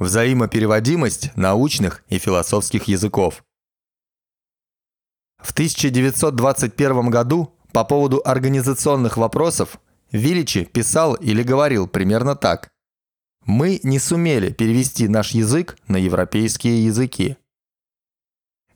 Взаимопереводимость научных и философских языков. В 1921 году по поводу организационных вопросов Вилличи писал или говорил примерно так. «Мы не сумели перевести наш язык на европейские языки».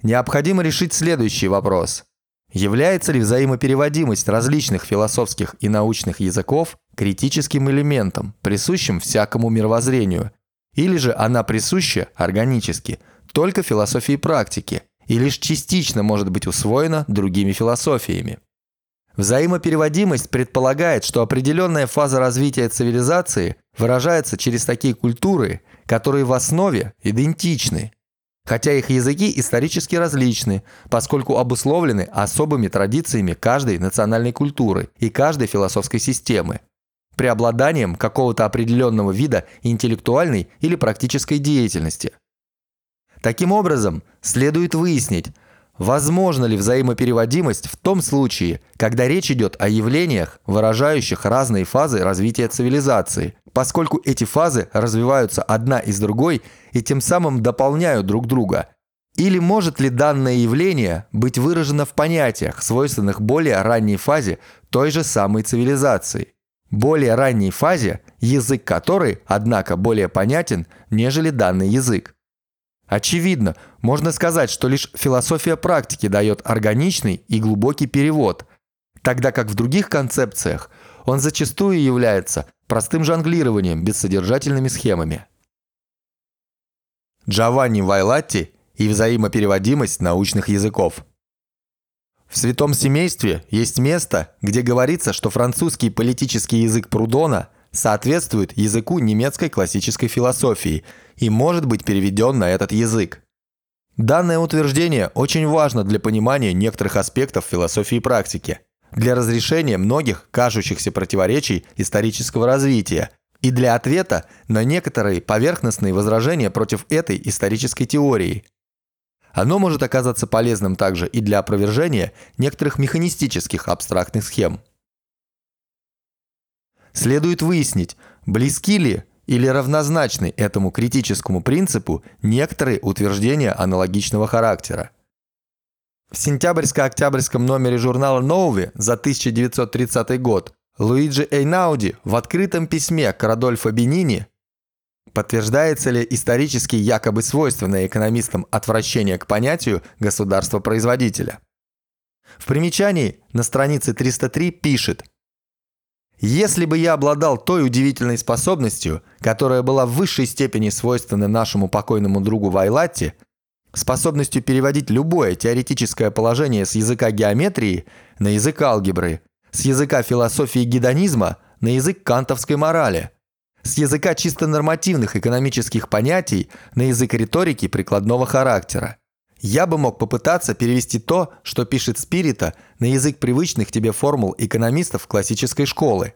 Необходимо решить следующий вопрос. Является ли взаимопереводимость различных философских и научных языков критическим элементом, присущим всякому мировоззрению – или же она присуща органически только философии практики и лишь частично может быть усвоена другими философиями. Взаимопереводимость предполагает, что определенная фаза развития цивилизации выражается через такие культуры, которые в основе идентичны, хотя их языки исторически различны, поскольку обусловлены особыми традициями каждой национальной культуры и каждой философской системы, преобладанием какого-то определенного вида интеллектуальной или практической деятельности. Таким образом, следует выяснить, возможно ли взаимопереводимость в том случае, когда речь идет о явлениях, выражающих разные фазы развития цивилизации, поскольку эти фазы развиваются одна из другой и тем самым дополняют друг друга. Или может ли данное явление быть выражено в понятиях, свойственных более ранней фазе той же самой цивилизации? Более ранней фазе, язык которой, однако, более понятен, нежели данный язык. Очевидно, можно сказать, что лишь философия практики дает органичный и глубокий перевод, тогда как в других концепциях он зачастую является простым жонглированием бессодержательными схемами. Джованни Вайлатти и взаимопереводимость научных языков – в «Святом семействе» есть место, где говорится, что французский политический язык Прудона соответствует языку немецкой классической философии и может быть переведен на этот язык. Данное утверждение очень важно для понимания некоторых аспектов философии практики, для разрешения многих кажущихся противоречий исторического развития и для ответа на некоторые поверхностные возражения против этой исторической теории – оно может оказаться полезным также и для опровержения некоторых механистических абстрактных схем. Следует выяснить, близки ли или равнозначны этому критическому принципу некоторые утверждения аналогичного характера. В сентябрьско-октябрьском номере журнала «Нови» за 1930 год Луиджи Эйнауди в открытом письме к Радольфо Бенини Подтверждается ли исторически якобы свойственное экономистам отвращение к понятию государства-производителя? В примечании на странице 303 пишет «Если бы я обладал той удивительной способностью, которая была в высшей степени свойственна нашему покойному другу Вайлатти, способностью переводить любое теоретическое положение с языка геометрии на язык алгебры, с языка философии гедонизма на язык кантовской морали, с языка чисто нормативных экономических понятий на язык риторики прикладного характера. Я бы мог попытаться перевести то, что пишет Спирита, на язык привычных тебе формул экономистов классической школы.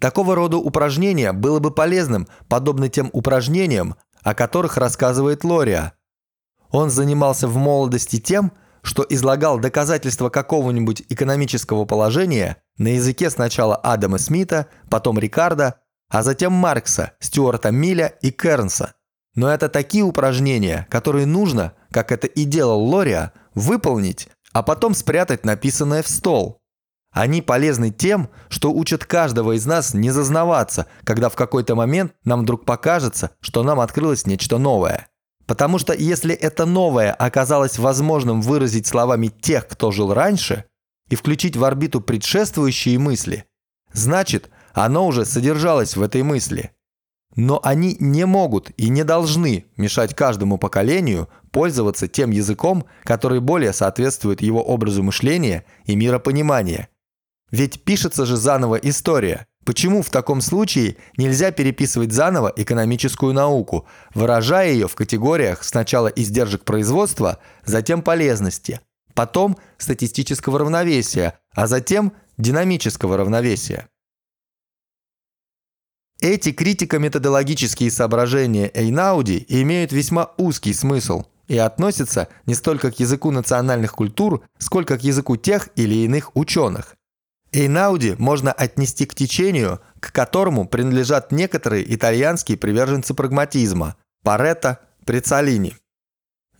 Такого рода упражнение было бы полезным, подобно тем упражнениям, о которых рассказывает Лория. Он занимался в молодости тем, что излагал доказательства какого-нибудь экономического положения на языке сначала Адама Смита, потом Рикардо, а затем Маркса, Стюарта Миля и Кернса. Но это такие упражнения, которые нужно, как это и делал Лория, выполнить, а потом спрятать написанное в стол. Они полезны тем, что учат каждого из нас не зазнаваться, когда в какой-то момент нам вдруг покажется, что нам открылось нечто новое. Потому что если это новое оказалось возможным выразить словами тех, кто жил раньше, и включить в орбиту предшествующие мысли, значит – оно уже содержалось в этой мысли. Но они не могут и не должны мешать каждому поколению пользоваться тем языком, который более соответствует его образу мышления и миропонимания. Ведь пишется же заново история. Почему в таком случае нельзя переписывать заново экономическую науку, выражая ее в категориях сначала издержек производства, затем полезности, потом статистического равновесия, а затем динамического равновесия? Эти критико-методологические соображения Эйнауди имеют весьма узкий смысл и относятся не столько к языку национальных культур, сколько к языку тех или иных ученых. Эйнауди можно отнести к течению, к которому принадлежат некоторые итальянские приверженцы прагматизма, Паретто, Прицалини.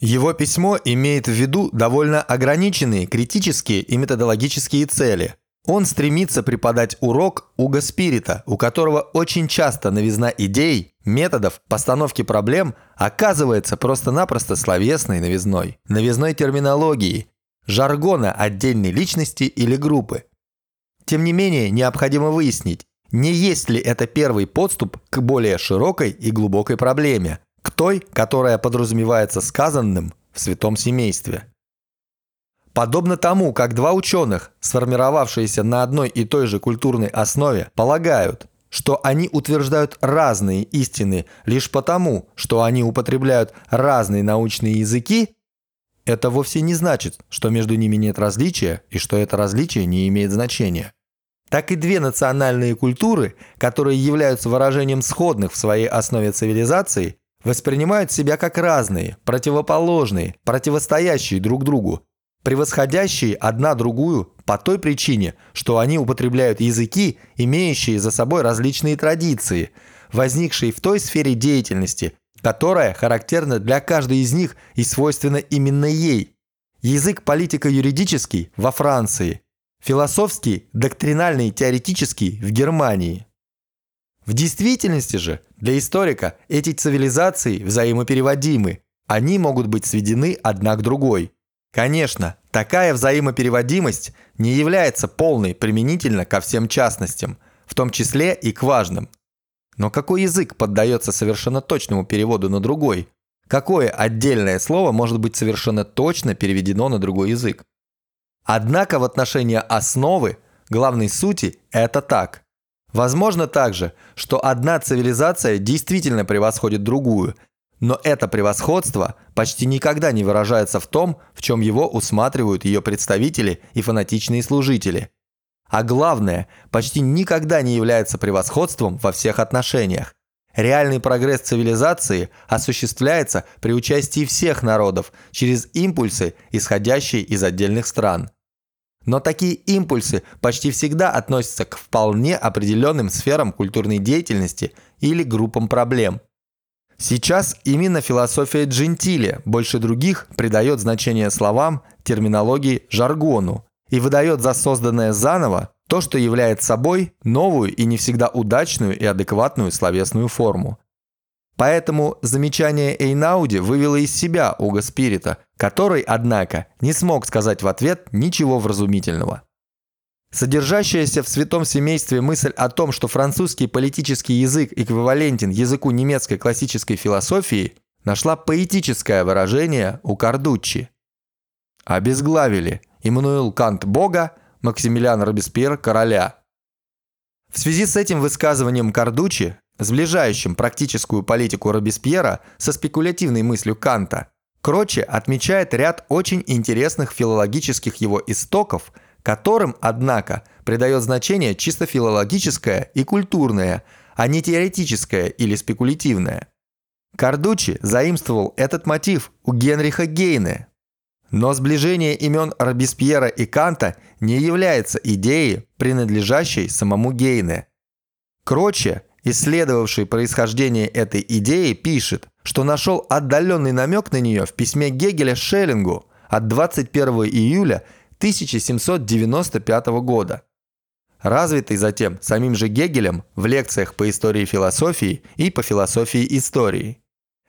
Его письмо имеет в виду довольно ограниченные критические и методологические цели. Он стремится преподать урок Уга Спирита, у которого очень часто новизна идей, методов, постановки проблем оказывается просто-напросто словесной новизной, новизной терминологии, жаргона отдельной личности или группы. Тем не менее, необходимо выяснить, не есть ли это первый подступ к более широкой и глубокой проблеме, к той, которая подразумевается сказанным в святом семействе. Подобно тому, как два ученых, сформировавшиеся на одной и той же культурной основе, полагают, что они утверждают разные истины лишь потому, что они употребляют разные научные языки, это вовсе не значит, что между ними нет различия и что это различие не имеет значения. Так и две национальные культуры, которые являются выражением сходных в своей основе цивилизаций, воспринимают себя как разные, противоположные, противостоящие друг другу, превосходящие одна другую по той причине, что они употребляют языки, имеющие за собой различные традиции, возникшие в той сфере деятельности, которая характерна для каждой из них и свойственна именно ей. Язык политико-юридический во Франции, философский, доктринальный, теоретический в Германии. В действительности же для историка эти цивилизации взаимопереводимы, они могут быть сведены одна к другой. Конечно, такая взаимопереводимость не является полной применительно ко всем частностям, в том числе и к важным. Но какой язык поддается совершенно точному переводу на другой? Какое отдельное слово может быть совершенно точно переведено на другой язык? Однако в отношении основы, главной сути, это так. Возможно также, что одна цивилизация действительно превосходит другую, но это превосходство почти никогда не выражается в том, в чем его усматривают ее представители и фанатичные служители – а главное, почти никогда не является превосходством во всех отношениях. Реальный прогресс цивилизации осуществляется при участии всех народов через импульсы, исходящие из отдельных стран. Но такие импульсы почти всегда относятся к вполне определенным сферам культурной деятельности или группам проблем. Сейчас именно философия Джентили больше других придает значение словам, терминологии, жаргону, и выдает за созданное заново то, что является собой новую и не всегда удачную и адекватную словесную форму. Поэтому замечание Эйнауди вывело из себя Уга Спирита, который, однако, не смог сказать в ответ ничего вразумительного. Содержащаяся в святом семействе мысль о том, что французский политический язык эквивалентен языку немецкой классической философии, нашла поэтическое выражение у Кардуччи. Обезглавили Иммануил Кант – Бога, Максимилиан Робеспьер – короля. В связи с этим высказыванием Кардучи, сближающим практическую политику Робеспьера со спекулятивной мыслью Канта, Кроче отмечает ряд очень интересных филологических его истоков, которым, однако, придает значение чисто филологическое и культурное, а не теоретическое или спекулятивное. Кардучи заимствовал этот мотив у Генриха Гейне но сближение имен Робеспьера и Канта не является идеей, принадлежащей самому Гейне. Кроче, исследовавший происхождение этой идеи, пишет, что нашел отдаленный намек на нее в письме Гегеля Шеллингу от 21 июля 1795 года, развитый затем самим же Гегелем в лекциях по истории философии и по философии истории.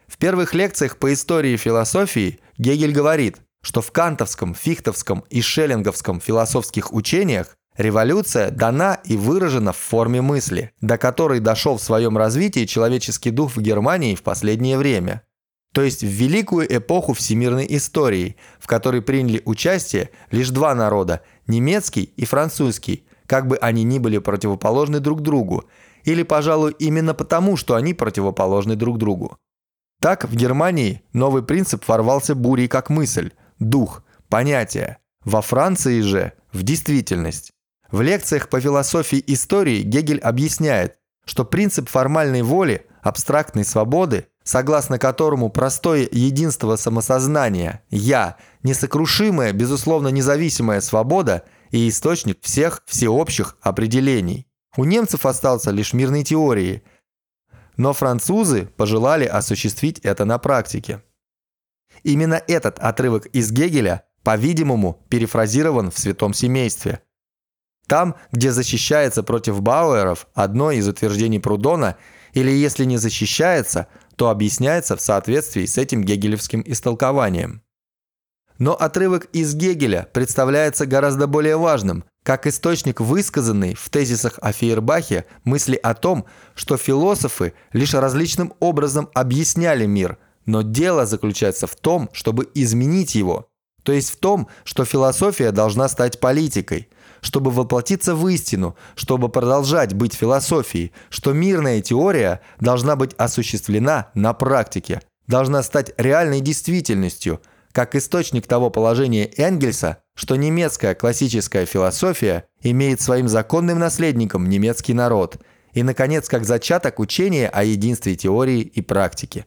В первых лекциях по истории философии Гегель говорит – что в кантовском, фихтовском и шеллинговском философских учениях революция дана и выражена в форме мысли, до которой дошел в своем развитии человеческий дух в Германии в последнее время. То есть в великую эпоху всемирной истории, в которой приняли участие лишь два народа – немецкий и французский, как бы они ни были противоположны друг другу, или, пожалуй, именно потому, что они противоположны друг другу. Так в Германии новый принцип ворвался бурей как мысль, дух, понятие. Во Франции же в действительность. В лекциях по философии истории Гегель объясняет, что принцип формальной воли, абстрактной свободы, согласно которому простое единство самосознания «я» – несокрушимая, безусловно независимая свобода и источник всех всеобщих определений. У немцев остался лишь мирной теории. но французы пожелали осуществить это на практике. Именно этот отрывок из Гегеля, по-видимому, перефразирован в «Святом семействе». Там, где защищается против Бауэров одно из утверждений Прудона, или если не защищается, то объясняется в соответствии с этим гегелевским истолкованием. Но отрывок из Гегеля представляется гораздо более важным, как источник высказанный в тезисах о Фейербахе мысли о том, что философы лишь различным образом объясняли мир, но дело заключается в том, чтобы изменить его, то есть в том, что философия должна стать политикой, чтобы воплотиться в истину, чтобы продолжать быть философией, что мирная теория должна быть осуществлена на практике, должна стать реальной действительностью – как источник того положения Энгельса, что немецкая классическая философия имеет своим законным наследником немецкий народ, и, наконец, как зачаток учения о единстве теории и практики.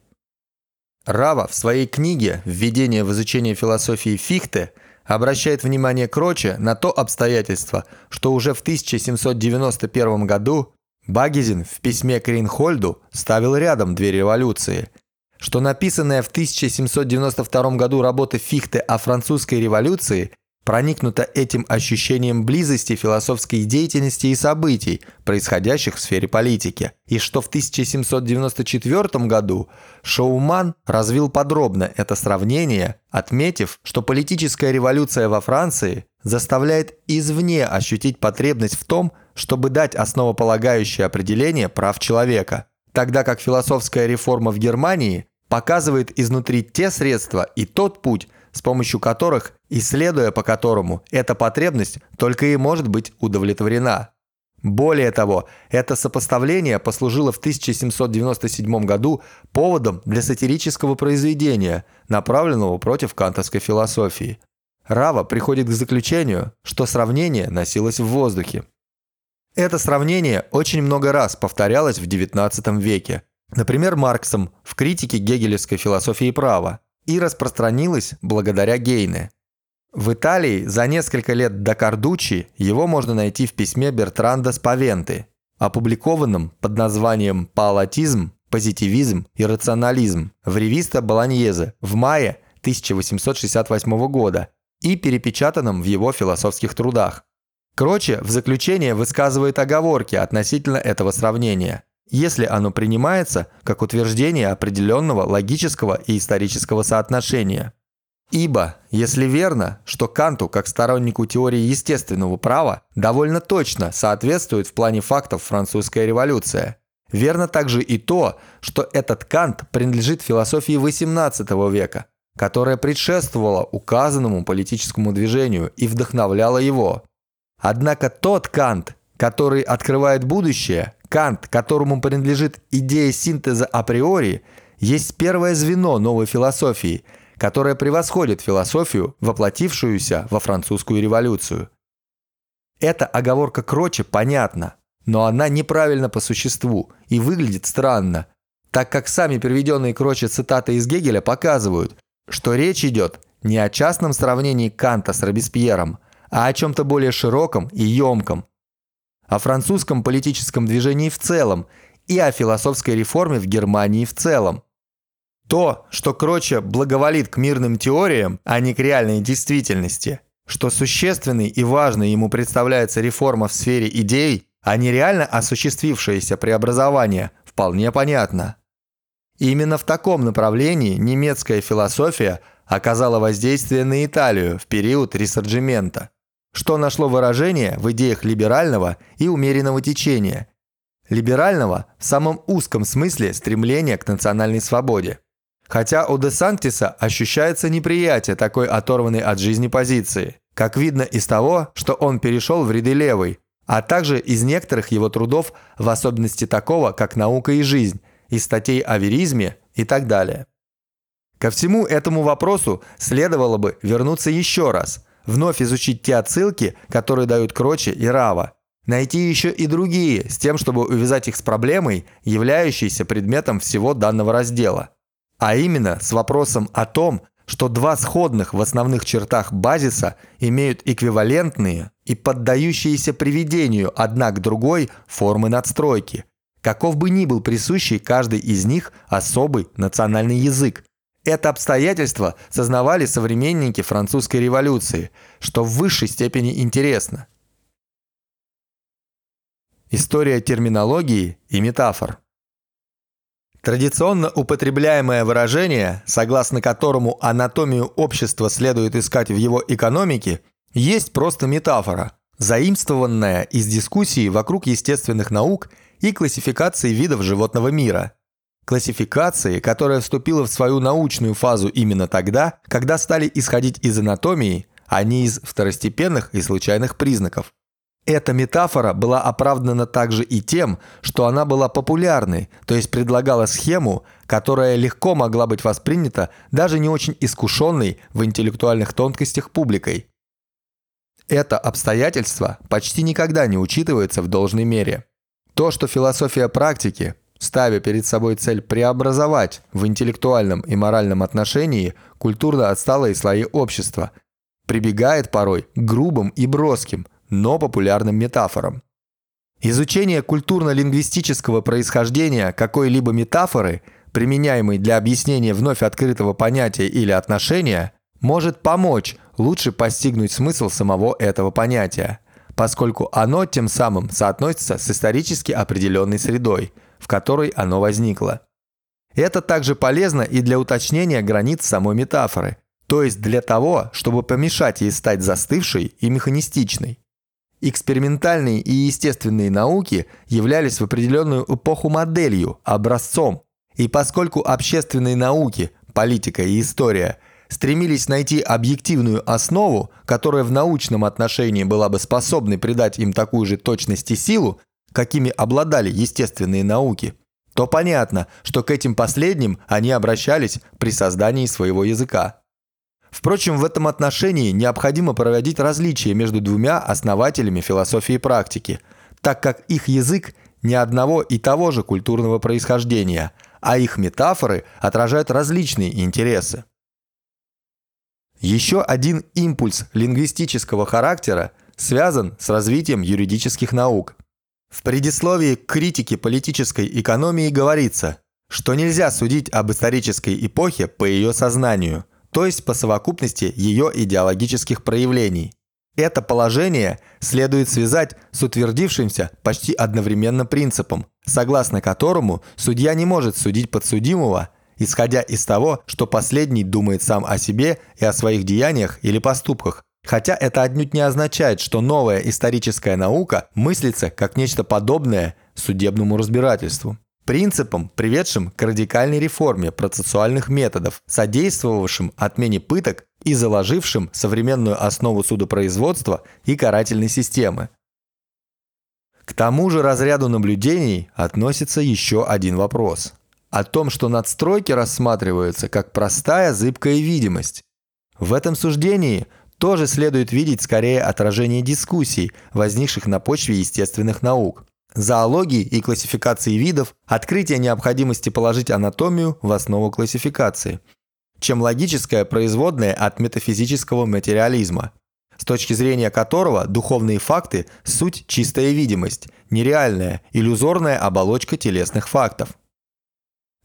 Рава в своей книге «Введение в изучение философии Фихте» обращает внимание Кроче на то обстоятельство, что уже в 1791 году Багизин в письме к Рейнхольду ставил рядом две революции – что написанная в 1792 году работа Фихте о французской революции проникнута этим ощущением близости философской деятельности и событий, происходящих в сфере политики, и что в 1794 году Шоуман развил подробно это сравнение, отметив, что политическая революция во Франции заставляет извне ощутить потребность в том, чтобы дать основополагающее определение прав человека, тогда как философская реформа в Германии показывает изнутри те средства и тот путь, с помощью которых, исследуя по которому, эта потребность только и может быть удовлетворена. Более того, это сопоставление послужило в 1797 году поводом для сатирического произведения, направленного против кантовской философии. Рава приходит к заключению, что сравнение носилось в воздухе. Это сравнение очень много раз повторялось в XIX веке, например, Марксом в критике гегелевской философии права, и распространилось благодаря Гейне. В Италии за несколько лет до Кардучи его можно найти в письме Бертранда Спавенты, опубликованном под названием «Палатизм, позитивизм и рационализм» в ревиста Болоньезе в мае 1868 года и перепечатанном в его философских трудах. Кроче в заключение высказывает оговорки относительно этого сравнения, если оно принимается как утверждение определенного логического и исторического соотношения. Ибо, если верно, что Канту, как стороннику теории естественного права, довольно точно соответствует в плане фактов французская революция, верно также и то, что этот Кант принадлежит философии XVIII века, которая предшествовала указанному политическому движению и вдохновляла его – Однако тот Кант, который открывает будущее, Кант, которому принадлежит идея синтеза априори, есть первое звено новой философии, которая превосходит философию, воплотившуюся во французскую революцию. Эта оговорка Кроче понятна, но она неправильна по существу и выглядит странно, так как сами приведенные Кроче цитаты из Гегеля показывают, что речь идет не о частном сравнении Канта с Робеспьером, а о чем-то более широком и емком. О французском политическом движении в целом и о философской реформе в Германии в целом. То, что Кроче благоволит к мирным теориям, а не к реальной действительности, что существенной и важной ему представляется реформа в сфере идей, а не реально осуществившееся преобразование, вполне понятно. И именно в таком направлении немецкая философия оказала воздействие на Италию в период ресорджимента что нашло выражение в идеях либерального и умеренного течения. Либерального в самом узком смысле стремления к национальной свободе. Хотя у Де Сантиса ощущается неприятие такой оторванной от жизни позиции, как видно из того, что он перешел в ряды левой, а также из некоторых его трудов, в особенности такого, как «Наука и жизнь», из статей о веризме и так далее. Ко всему этому вопросу следовало бы вернуться еще раз – вновь изучить те отсылки, которые дают Кроче и Рава. Найти еще и другие, с тем, чтобы увязать их с проблемой, являющейся предметом всего данного раздела. А именно с вопросом о том, что два сходных в основных чертах базиса имеют эквивалентные и поддающиеся приведению одна к другой формы надстройки, каков бы ни был присущий каждый из них особый национальный язык. Это обстоятельство сознавали современники французской революции, что в высшей степени интересно. История терминологии и метафор. Традиционно употребляемое выражение, согласно которому анатомию общества следует искать в его экономике, есть просто метафора, заимствованная из дискуссии вокруг естественных наук и классификации видов животного мира. Классификации, которая вступила в свою научную фазу именно тогда, когда стали исходить из анатомии, а не из второстепенных и случайных признаков. Эта метафора была оправдана также и тем, что она была популярной, то есть предлагала схему, которая легко могла быть воспринята даже не очень искушенной в интеллектуальных тонкостях публикой. Это обстоятельство почти никогда не учитывается в должной мере. То, что философия практики, ставя перед собой цель преобразовать в интеллектуальном и моральном отношении культурно отсталые слои общества, прибегает порой к грубым и броским, но популярным метафорам. Изучение культурно-лингвистического происхождения какой-либо метафоры, применяемой для объяснения вновь открытого понятия или отношения, может помочь лучше постигнуть смысл самого этого понятия, поскольку оно тем самым соотносится с исторически определенной средой, в которой оно возникло. Это также полезно и для уточнения границ самой метафоры, то есть для того, чтобы помешать ей стать застывшей и механистичной. Экспериментальные и естественные науки являлись в определенную эпоху моделью, образцом. И поскольку общественные науки, политика и история стремились найти объективную основу, которая в научном отношении была бы способной придать им такую же точность и силу, какими обладали естественные науки, то понятно, что к этим последним они обращались при создании своего языка. Впрочем, в этом отношении необходимо проводить различия между двумя основателями философии практики, так как их язык не одного и того же культурного происхождения, а их метафоры отражают различные интересы. Еще один импульс лингвистического характера связан с развитием юридических наук. В предисловии к критике политической экономии говорится, что нельзя судить об исторической эпохе по ее сознанию – то есть по совокупности ее идеологических проявлений. Это положение следует связать с утвердившимся почти одновременно принципом, согласно которому судья не может судить подсудимого, исходя из того, что последний думает сам о себе и о своих деяниях или поступках, хотя это отнюдь не означает, что новая историческая наука мыслится как нечто подобное судебному разбирательству. Принципом, приведшим к радикальной реформе процессуальных методов, содействовавшим отмене пыток и заложившим современную основу судопроизводства и карательной системы. К тому же разряду наблюдений относится еще один вопрос. О том, что надстройки рассматриваются как простая зыбкая видимость. В этом суждении тоже следует видеть скорее отражение дискуссий, возникших на почве естественных наук зоологии и классификации видов, открытие необходимости положить анатомию в основу классификации, чем логическое производное от метафизического материализма, с точки зрения которого духовные факты – суть чистая видимость, нереальная, иллюзорная оболочка телесных фактов.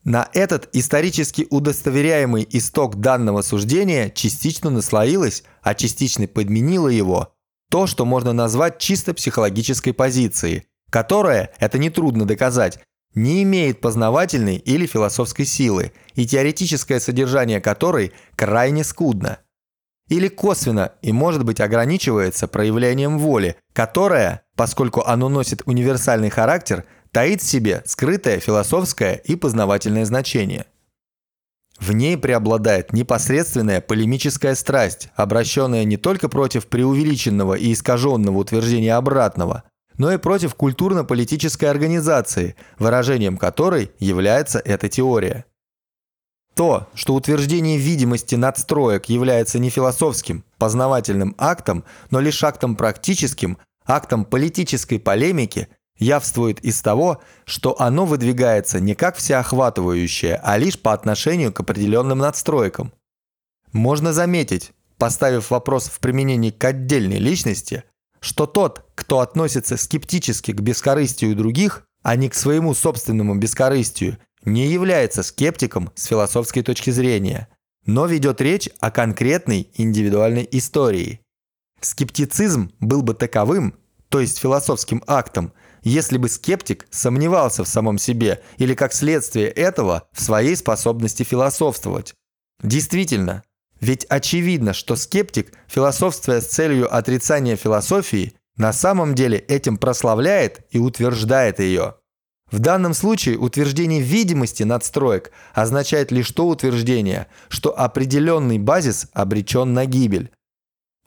На этот исторически удостоверяемый исток данного суждения частично наслоилось, а частично подменило его то, что можно назвать чисто психологической позицией, которая, это нетрудно доказать, не имеет познавательной или философской силы, и теоретическое содержание которой крайне скудно. Или косвенно и может быть ограничивается проявлением воли, которая, поскольку оно носит универсальный характер, таит в себе скрытое философское и познавательное значение. В ней преобладает непосредственная полемическая страсть, обращенная не только против преувеличенного и искаженного утверждения обратного, но и против культурно-политической организации, выражением которой является эта теория. То, что утверждение видимости надстроек является не философским, познавательным актом, но лишь актом практическим, актом политической полемики, явствует из того, что оно выдвигается не как всеохватывающее, а лишь по отношению к определенным надстройкам. Можно заметить, поставив вопрос в применении к отдельной личности, что тот, кто относится скептически к бескорыстию других, а не к своему собственному бескорыстию, не является скептиком с философской точки зрения, но ведет речь о конкретной индивидуальной истории. Скептицизм был бы таковым, то есть философским актом, если бы скептик сомневался в самом себе или как следствие этого в своей способности философствовать. Действительно, ведь очевидно, что скептик, философствуя с целью отрицания философии, на самом деле этим прославляет и утверждает ее. В данном случае утверждение видимости надстроек означает лишь то утверждение, что определенный базис обречен на гибель.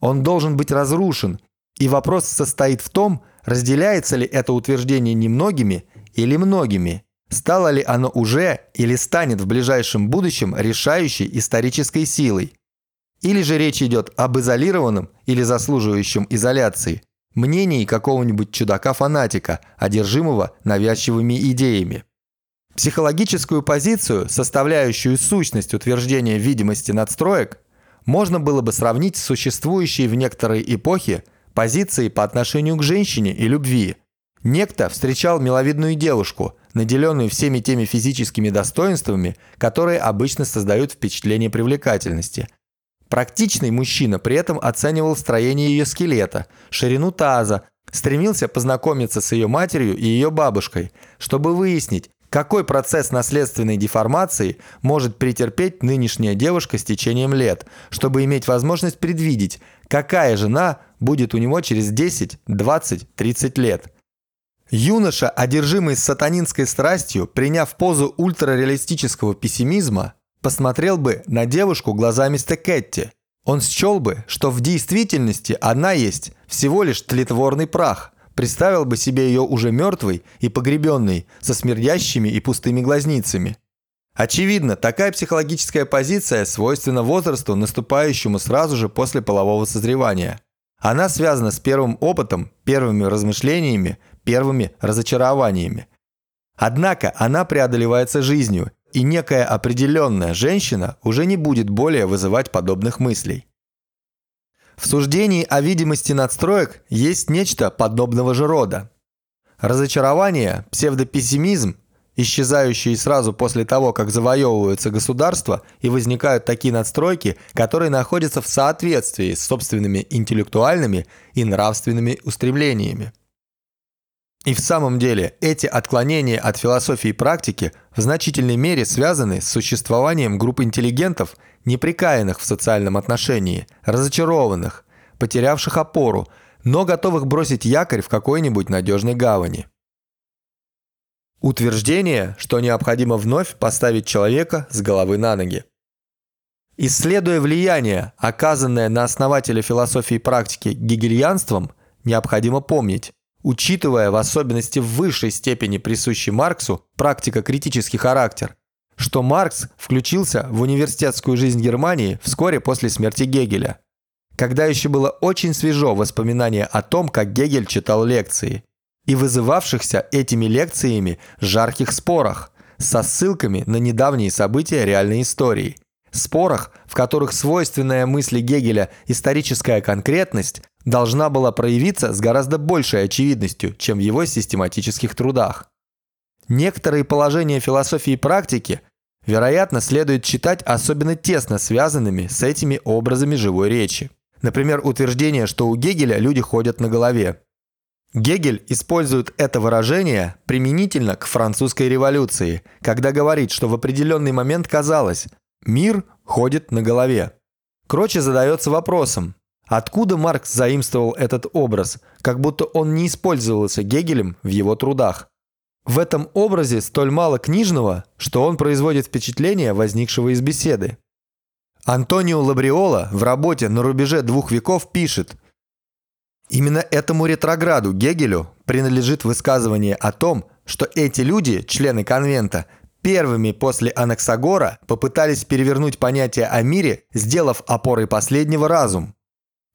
Он должен быть разрушен, и вопрос состоит в том, разделяется ли это утверждение немногими или многими, стало ли оно уже или станет в ближайшем будущем решающей исторической силой. Или же речь идет об изолированном или заслуживающем изоляции – мнений какого-нибудь чудака-фанатика, одержимого навязчивыми идеями. Психологическую позицию, составляющую сущность утверждения видимости надстроек, можно было бы сравнить с существующей в некоторой эпохе позицией по отношению к женщине и любви. Некто встречал миловидную девушку, наделенную всеми теми физическими достоинствами, которые обычно создают впечатление привлекательности – Практичный мужчина при этом оценивал строение ее скелета, ширину таза, стремился познакомиться с ее матерью и ее бабушкой, чтобы выяснить, какой процесс наследственной деформации может претерпеть нынешняя девушка с течением лет, чтобы иметь возможность предвидеть, какая жена будет у него через 10, 20, 30 лет. Юноша, одержимый сатанинской страстью, приняв позу ультрареалистического пессимизма, посмотрел бы на девушку глазами Стекетти. Он счел бы, что в действительности она есть всего лишь тлетворный прах, представил бы себе ее уже мертвой и погребенной, со смердящими и пустыми глазницами. Очевидно, такая психологическая позиция свойственна возрасту, наступающему сразу же после полового созревания. Она связана с первым опытом, первыми размышлениями, первыми разочарованиями. Однако она преодолевается жизнью и некая определенная женщина уже не будет более вызывать подобных мыслей. В суждении о видимости надстроек есть нечто подобного же рода. Разочарование, псевдопессимизм, исчезающие сразу после того, как завоевываются государства и возникают такие надстройки, которые находятся в соответствии с собственными интеллектуальными и нравственными устремлениями. И в самом деле эти отклонения от философии и практики в значительной мере связаны с существованием групп интеллигентов, неприкаянных в социальном отношении, разочарованных, потерявших опору, но готовых бросить якорь в какой-нибудь надежной гавани. Утверждение, что необходимо вновь поставить человека с головы на ноги. Исследуя влияние, оказанное на основателя философии и практики гегельянством, необходимо помнить, учитывая в особенности в высшей степени присущий Марксу практико-критический характер, что Маркс включился в университетскую жизнь Германии вскоре после смерти Гегеля, когда еще было очень свежо воспоминание о том, как Гегель читал лекции, и вызывавшихся этими лекциями жарких спорах со ссылками на недавние события реальной истории – спорах, в которых свойственная мысли Гегеля историческая конкретность должна была проявиться с гораздо большей очевидностью, чем в его систематических трудах. Некоторые положения философии и практики, вероятно, следует читать особенно тесно связанными с этими образами живой речи. Например, утверждение, что у Гегеля люди ходят на голове. Гегель использует это выражение применительно к французской революции, когда говорит, что в определенный момент казалось, мир ходит на голове. Кроче задается вопросом, Откуда Маркс заимствовал этот образ, как будто он не использовался Гегелем в его трудах? В этом образе столь мало книжного, что он производит впечатление возникшего из беседы. Антонио Лабриола в работе «На рубеже двух веков» пишет Именно этому ретрограду Гегелю принадлежит высказывание о том, что эти люди, члены конвента, первыми после Анаксагора попытались перевернуть понятие о мире, сделав опорой последнего разум.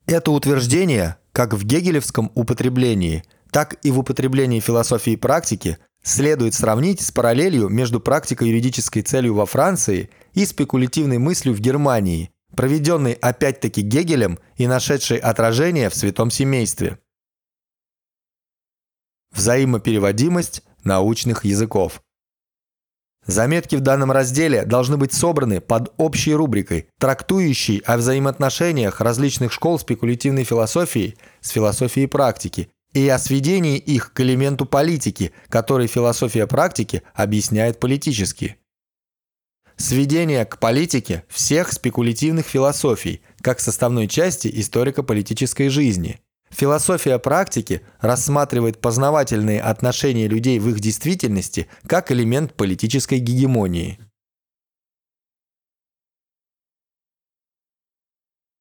Это утверждение, как в гегелевском употреблении, так и в употреблении философии и практики, следует сравнить с параллелью между практико-юридической целью во Франции и спекулятивной мыслью в Германии, проведенной опять-таки Гегелем и нашедшей отражение в святом семействе. Взаимопереводимость научных языков. Заметки в данном разделе должны быть собраны под общей рубрикой, трактующей о взаимоотношениях различных школ спекулятивной философии с философией практики и о сведении их к элементу политики, который философия практики объясняет политически. Сведение к политике всех спекулятивных философий, как составной части историко-политической жизни – Философия практики рассматривает познавательные отношения людей в их действительности как элемент политической гегемонии.